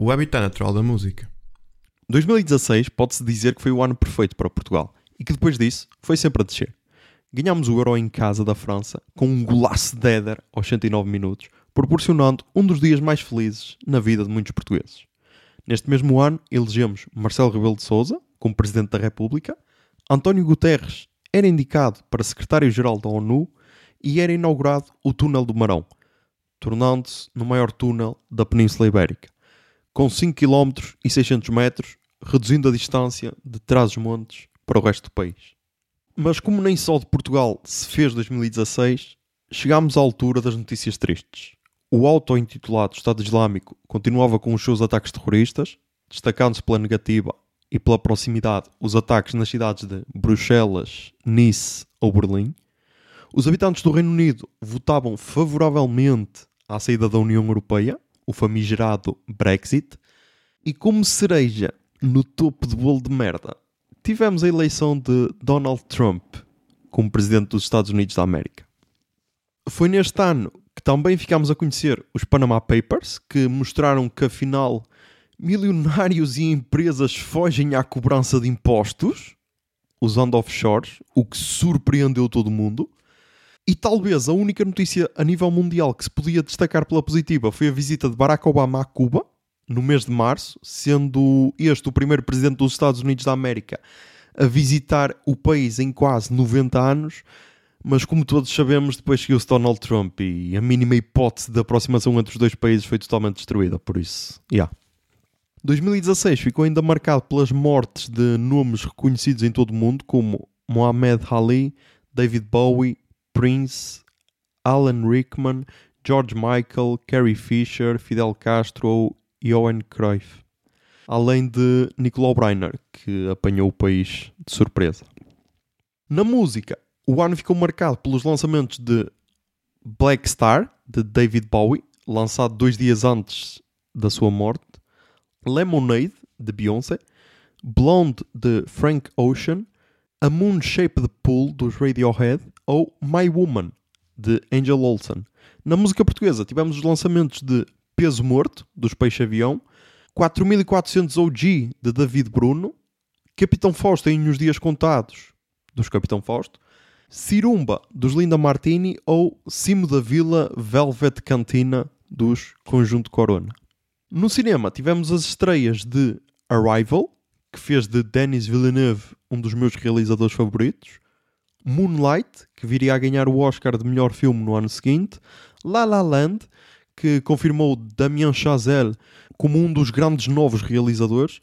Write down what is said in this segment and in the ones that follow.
O habitat natural da música. 2016 pode-se dizer que foi o ano perfeito para Portugal e que depois disso foi sempre a descer. Ganhámos o Euro em casa da França com um golaço de Éder aos 109 minutos, proporcionando um dos dias mais felizes na vida de muitos portugueses. Neste mesmo ano, elegemos Marcelo Rebelo de Sousa como Presidente da República, António Guterres era indicado para Secretário-Geral da ONU e era inaugurado o Túnel do Marão, tornando-se no maior túnel da Península Ibérica, com 5 km e 600 metros, reduzindo a distância de Trás-os-Montes para o resto do país. Mas como nem só de Portugal se fez 2016, chegámos à altura das notícias tristes. O auto-intitulado Estado Islâmico continuava com os seus ataques terroristas, destacando-se pela negativa e pela proximidade os ataques nas cidades de Bruxelas, Nice ou Berlim. Os habitantes do Reino Unido votavam favoravelmente à saída da União Europeia, o famigerado Brexit, e como cereja no topo de bolo de merda, tivemos a eleição de Donald Trump como presidente dos Estados Unidos da América. Foi neste ano que também ficámos a conhecer os Panama Papers, que mostraram que afinal milionários e empresas fogem à cobrança de impostos usando offshores, o que surpreendeu todo mundo. E talvez a única notícia a nível mundial que se podia destacar pela positiva foi a visita de Barack Obama a Cuba, no mês de março, sendo este o primeiro presidente dos Estados Unidos da América a visitar o país em quase 90 anos. Mas como todos sabemos, depois seguiu-se Donald Trump e a mínima hipótese de aproximação entre os dois países foi totalmente destruída. Por isso, yeah. 2016 ficou ainda marcado pelas mortes de nomes reconhecidos em todo o mundo, como Muhammad Ali, David Bowie, Prince, Alan Rickman, George Michael, Carrie Fisher, Fidel Castro ou Johan Cruyff. Além de Nicolau Breiner, que apanhou o país de surpresa. Na música, o ano ficou marcado pelos lançamentos de Black Star, de David Bowie, lançado dois dias antes da sua morte, Lemonade, de Beyoncé, Blonde, de Frank Ocean, A Moon Shaped Pool, dos Radiohead, ou My Woman, de Angel Olsen. Na música portuguesa tivemos os lançamentos de Peso Morto, dos Peixe Avião, 4400 OG, de David Bruno, Capitão Fausto em Os Dias Contados, dos Capitão Fausto, Cirumba, dos Linda Martini, ou Cimo da Vila Velvet Cantina, dos Conjunto Corona. No cinema tivemos as estreias de Arrival, que fez de Denis Villeneuve um dos meus realizadores favoritos, Moonlight, que viria a ganhar o Oscar de melhor filme no ano seguinte, La La Land, que confirmou Damien Chazelle como um dos grandes novos realizadores,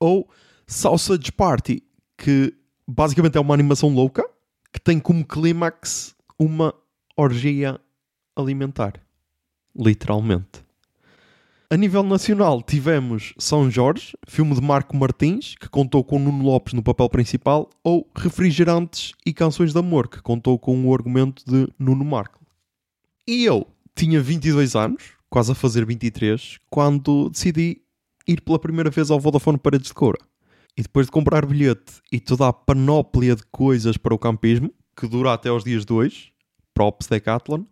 ou Sausage Party, que basicamente é uma animação louca que tem como clímax uma orgia alimentar. Literalmente. A nível nacional tivemos São Jorge, filme de Marco Martins, que contou com Nuno Lopes no papel principal, ou Refrigerantes e Canções de Amor, que contou com o argumento de Nuno Marco. E eu tinha 22 anos, quase a fazer 23, quando decidi ir pela primeira vez ao Vodafone Paredes de Coura. E depois de comprar bilhete e toda a panóplia de coisas para o campismo, que dura até aos dias 2, props Decathlon,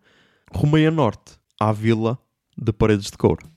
rumei a norte, à vila de Paredes de Coura.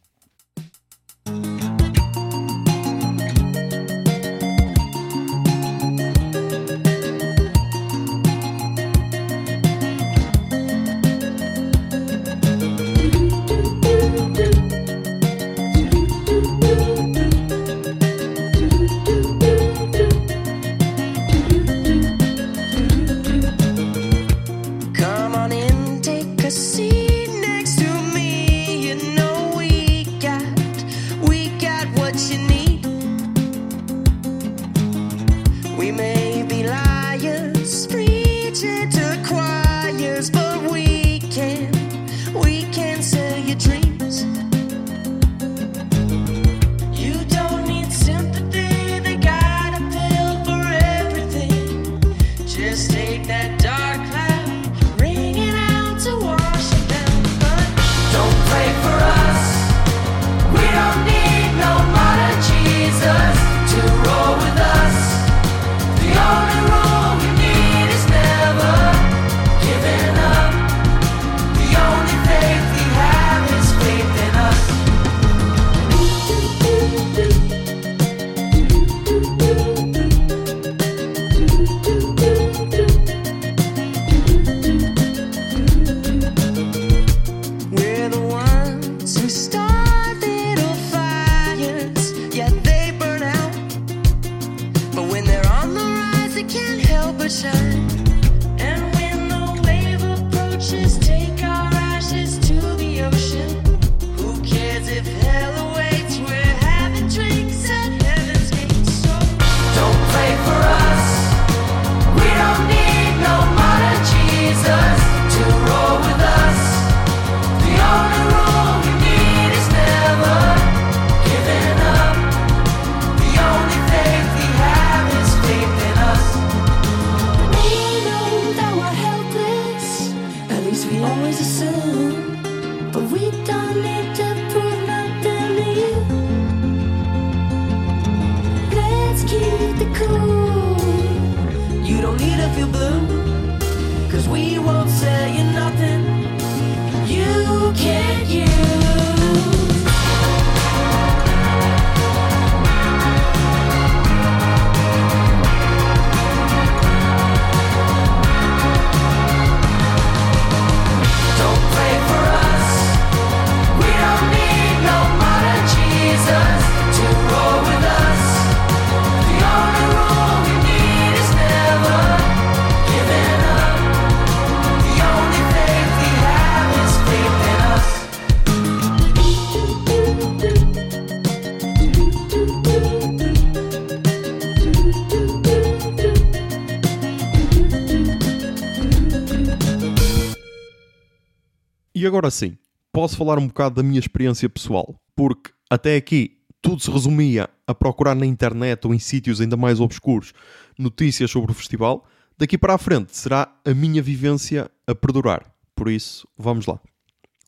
Agora sim, posso falar um bocado da minha experiência pessoal, porque até aqui tudo se resumia a procurar na internet ou em sítios ainda mais obscuros notícias sobre o festival. Daqui para a frente será a minha vivência a perdurar. Por isso, vamos lá.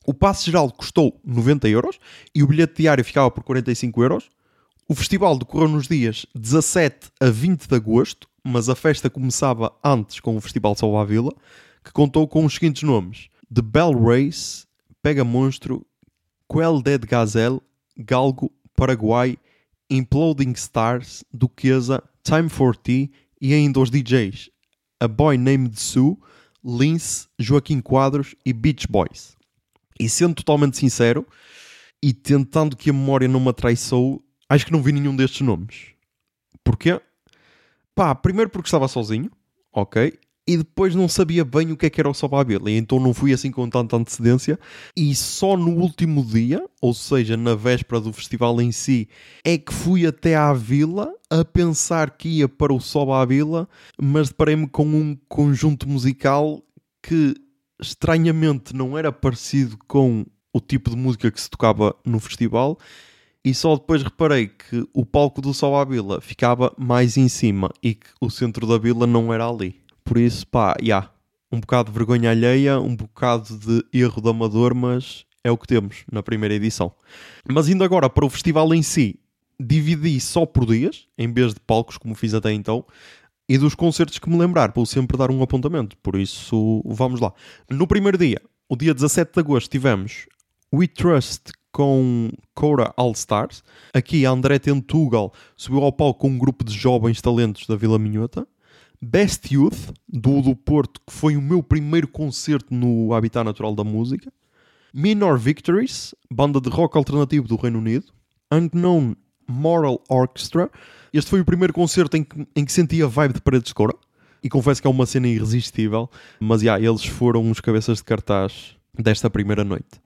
O passe geral custou 90 euros e o bilhete diário ficava por 45 euros. O festival decorreu nos dias 17 a 20 de agosto, mas a festa começava antes com o Festival Salva a Vila, que contou com os seguintes nomes: The Bell Race, Pega Monstro, Quell Dead Gazelle, Galgo, Paraguai, Imploding Stars, Duquesa, Time for Tea e ainda os DJs A Boy Named Sue, Lince, Joaquim Quadros e Beach Boys. E sendo totalmente sincero, e tentando que a memória não me atraiçou, acho que não vi nenhum destes nomes. Porquê? Pá, primeiro porque estava sozinho, ok? E depois não sabia bem o que é que era o Soba e então não fui assim com tanta antecedência. E só no último dia, ou seja, na véspera do festival em si, é que fui até à vila a pensar que ia para o Soba Vila, mas deparei-me com um conjunto musical que estranhamente não era parecido com o tipo de música que se tocava no festival e só depois reparei que o palco do Sol Vila ficava mais em cima e que o centro da vila não era ali. Por isso, pá, já, yeah, um bocado de vergonha alheia, um bocado de erro de amador, mas é o que temos na primeira edição. Mas indo agora para o festival em si, dividi só por dias, em vez de palcos, como fiz até então, e dos concertos que me lembrar, vou sempre dar um apontamento. Por isso, vamos lá. No primeiro dia, o dia 17 de agosto, tivemos We Trust com Cora All Stars. Aqui, André Tentugal subiu ao palco com um grupo de jovens talentos da Vila Minhota. Best Youth, do Porto, que foi o meu primeiro concerto no Habitat Natural da Música. Minor Victories, banda de rock alternativo do Reino Unido. Unknown Moral Orchestra, este foi o primeiro concerto em que, em que senti a vibe de Paredes de. E confesso que é uma cena irresistível. Mas, já, yeah, eles foram os cabeças de cartaz desta primeira noite.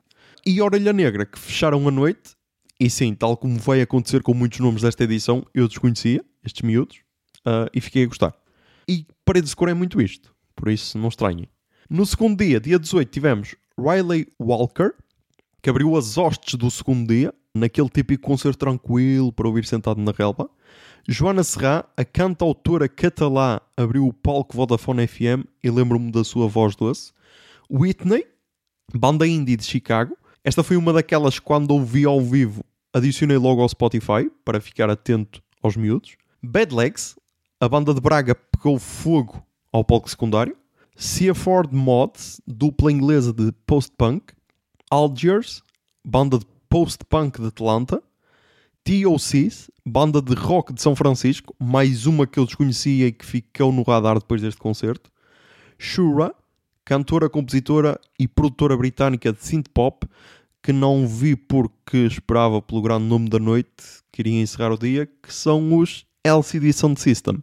E Orelha Negra, que fecharam a noite. E sim, tal como vai acontecer com muitos nomes desta edição, eu desconhecia estes miúdos. Uh, e fiquei a gostar. E Paredes de Cora é muito isto. Por isso, não estranhem. No segundo dia, dia 18, tivemos Riley Walker, que abriu as hostes do segundo dia, naquele típico concerto tranquilo para ouvir sentado na relva. Joana Serra, a cantautora catalã, abriu o palco Vodafone FM e lembro-me da sua voz doce. Whitney, banda indie de Chicago. Esta foi uma daquelas que quando ouvi ao vivo adicionei logo ao Spotify para ficar atento aos miúdos. Bad Legs, a banda de Braga pegou fogo ao palco secundário. Seaford Mods, dupla inglesa de post-punk. Algiers, banda de post-punk de Atlanta. TOCs, banda de rock de São Francisco, mais uma que eu desconhecia e que ficou no radar depois deste concerto. Shura, cantora, compositora e produtora britânica de synth pop, que não vi porque esperava pelo grande nome da noite, queria encerrar o dia, que são os LCD Sound System.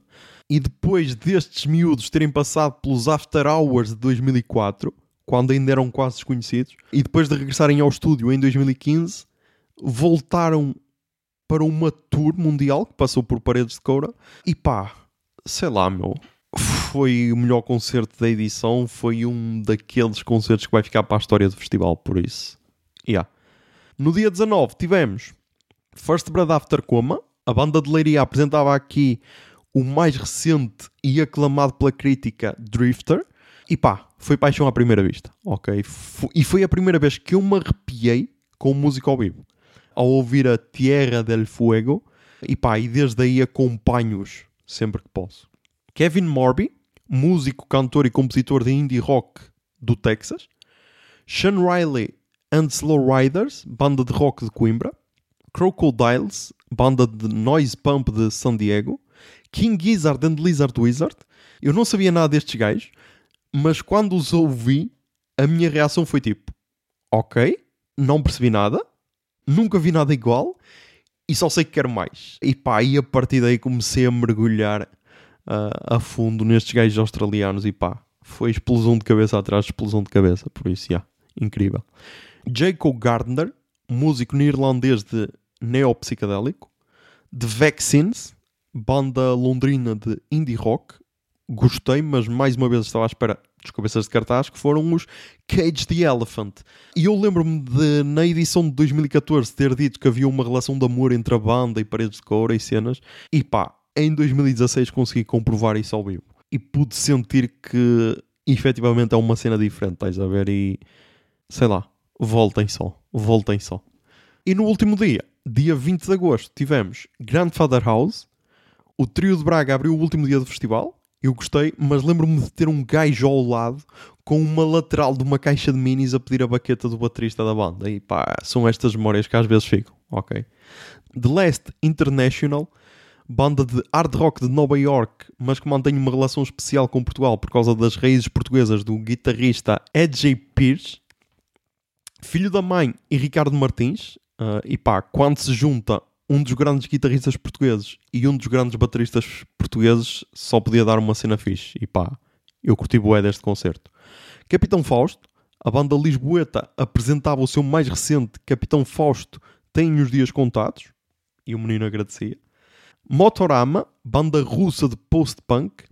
E depois destes miúdos terem passado pelos After Hours de 2004, quando ainda eram quase desconhecidos, e depois de regressarem ao estúdio em 2015, voltaram para uma tour mundial que passou por Paredes de Coura e pá, sei lá, meu. Foi o melhor concerto da edição. Foi um daqueles concertos que vai ficar para a história do festival, por isso. Yeah. No dia 19 tivemos First Blood After Coma. A banda de Leiria apresentava aqui o mais recente e aclamado pela crítica Drifter. E pá, foi paixão à primeira vista, ok? E foi a primeira vez que eu me arrepiei com música ao vivo ao ouvir a Tierra del Fuego e pá, e desde aí acompanho-os sempre que posso. Kevin Morby, músico, cantor e compositor de indie rock do Texas. Sean Riley and Slow Riders, banda de rock de Coimbra. Crocodiles, banda de noise pump de San Diego. King Gizzard and Lizard Wizard. Eu não sabia nada destes gajos, mas quando os ouvi, a minha reação foi tipo: Ok, não percebi nada, nunca vi nada igual e só sei que quero mais. E pá, e a partir daí comecei a mergulhar uh, a fundo nestes gajos australianos e pá, foi explosão de cabeça atrás de explosão de cabeça, por isso, yeah, incrível. Jacob Gardner, músico neerlandês de neopsicadélico, The Vaccines, banda londrina de indie rock, gostei, mas mais uma vez estava à espera dos cabeças de cartaz, que foram os Cage the Elephant. E eu lembro-me de, na edição de 2014, ter dito que havia uma relação de amor entre a banda e paredes de couro e cenas. E pá, em 2016 consegui comprovar isso ao vivo. E pude sentir que efetivamente é uma cena diferente, estás a ver? E sei lá, voltem só, voltem só. E no último dia, dia 20 de agosto, tivemos Grandfather House. O trio de Braga abriu o último dia do festival. Eu gostei, mas lembro-me de ter um gajo ao lado com uma lateral de uma caixa de minis a pedir a baqueta do baterista da banda. E pá, são estas memórias que às vezes ficam, ok? The Last International, banda de hard rock de Nova York, mas que mantém uma relação especial com Portugal por causa das raízes portuguesas do guitarrista Ed Pierce, filho da mãe e Ricardo Martins. Uh, e pá, quando se junta um dos grandes guitarristas portugueses e um dos grandes bateristas portugueses, só podia dar uma cena fixe. E pá, eu curti bué deste concerto. Capitão Fausto, a banda lisboeta apresentava o seu mais recente Capitão Fausto tem os dias contados, e o menino agradecia. Motorama, banda russa de post-punk.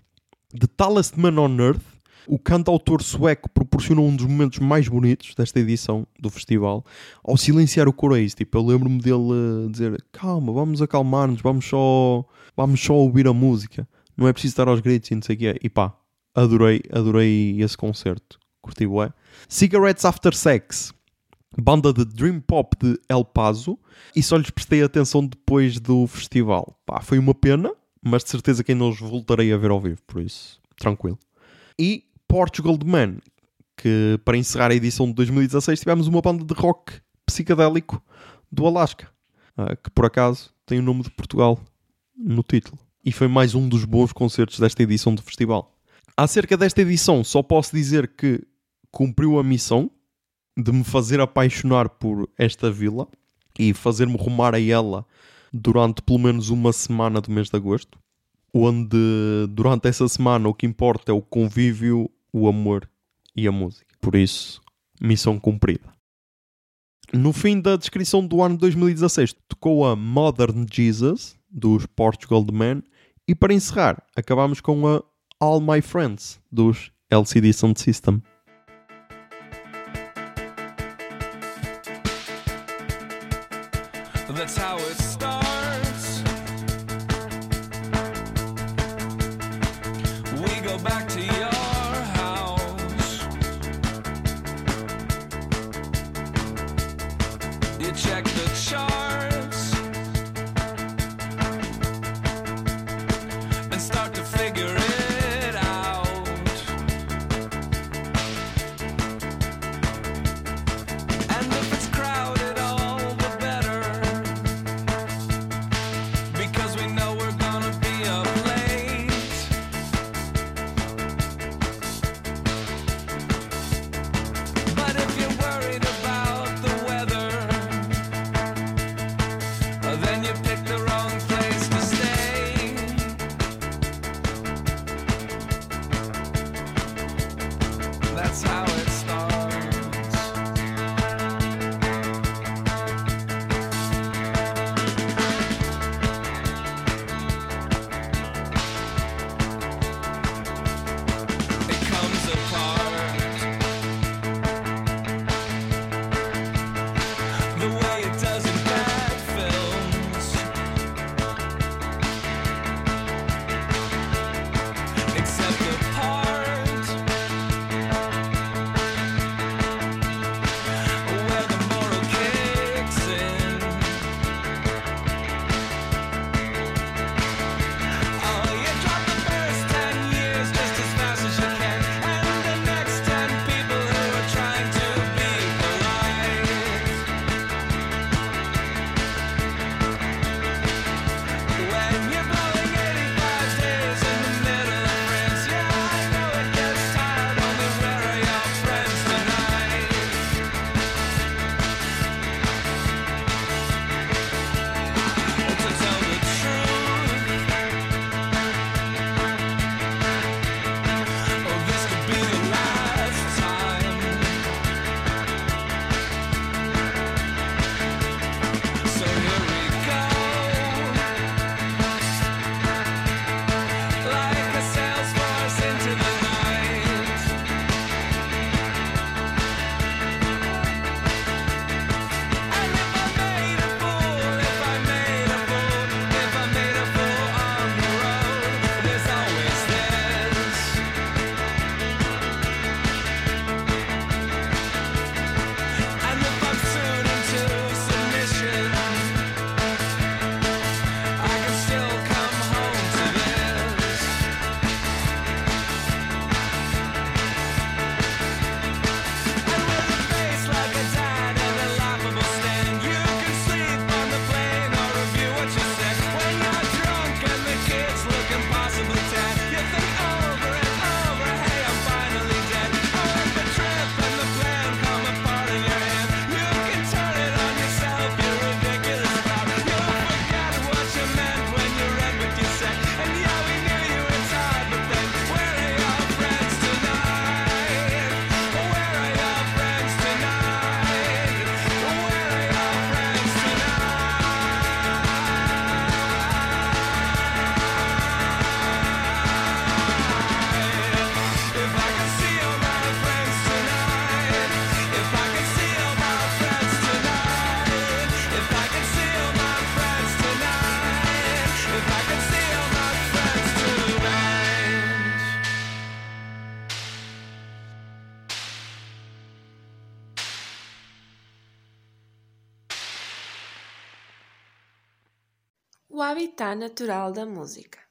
The Tallest Man on Earth, o cantautor sueco proporcionou um dos momentos mais bonitos desta edição do festival ao silenciar o coroês. Tipo, eu lembro-me dele uh, dizer: Calma, vamos acalmar-nos, vamos só, vamos só ouvir a música. Não é preciso estar aos gritos e não sei o quê. E pá, adorei, adorei esse concerto. Curti bué. Cigarettes After Sex, banda de Dream Pop de El Paso, e só lhes prestei atenção depois do festival. Pá, foi uma pena, mas de certeza que ainda os voltarei a ver ao vivo, por isso, tranquilo. E Portugal The Man, que para encerrar a edição de 2016 tivemos uma banda de rock psicadélico do Alasca, ah, que por acaso tem o nome de Portugal no título. E foi mais um dos bons concertos desta edição do festival. Acerca desta edição, só posso dizer que cumpriu a missão de me fazer apaixonar por esta vila e fazer-me rumar a ela durante pelo menos uma semana do mês de agosto, onde durante essa semana o que importa é o convívio o amor e a música. Por isso, missão cumprida. No fim da descrição do ano 2016, tocou a Modern Jesus, dos Portugal The Man, e para encerrar, acabamos com a All My Friends, dos LCD Sound System. Habitat natural da música.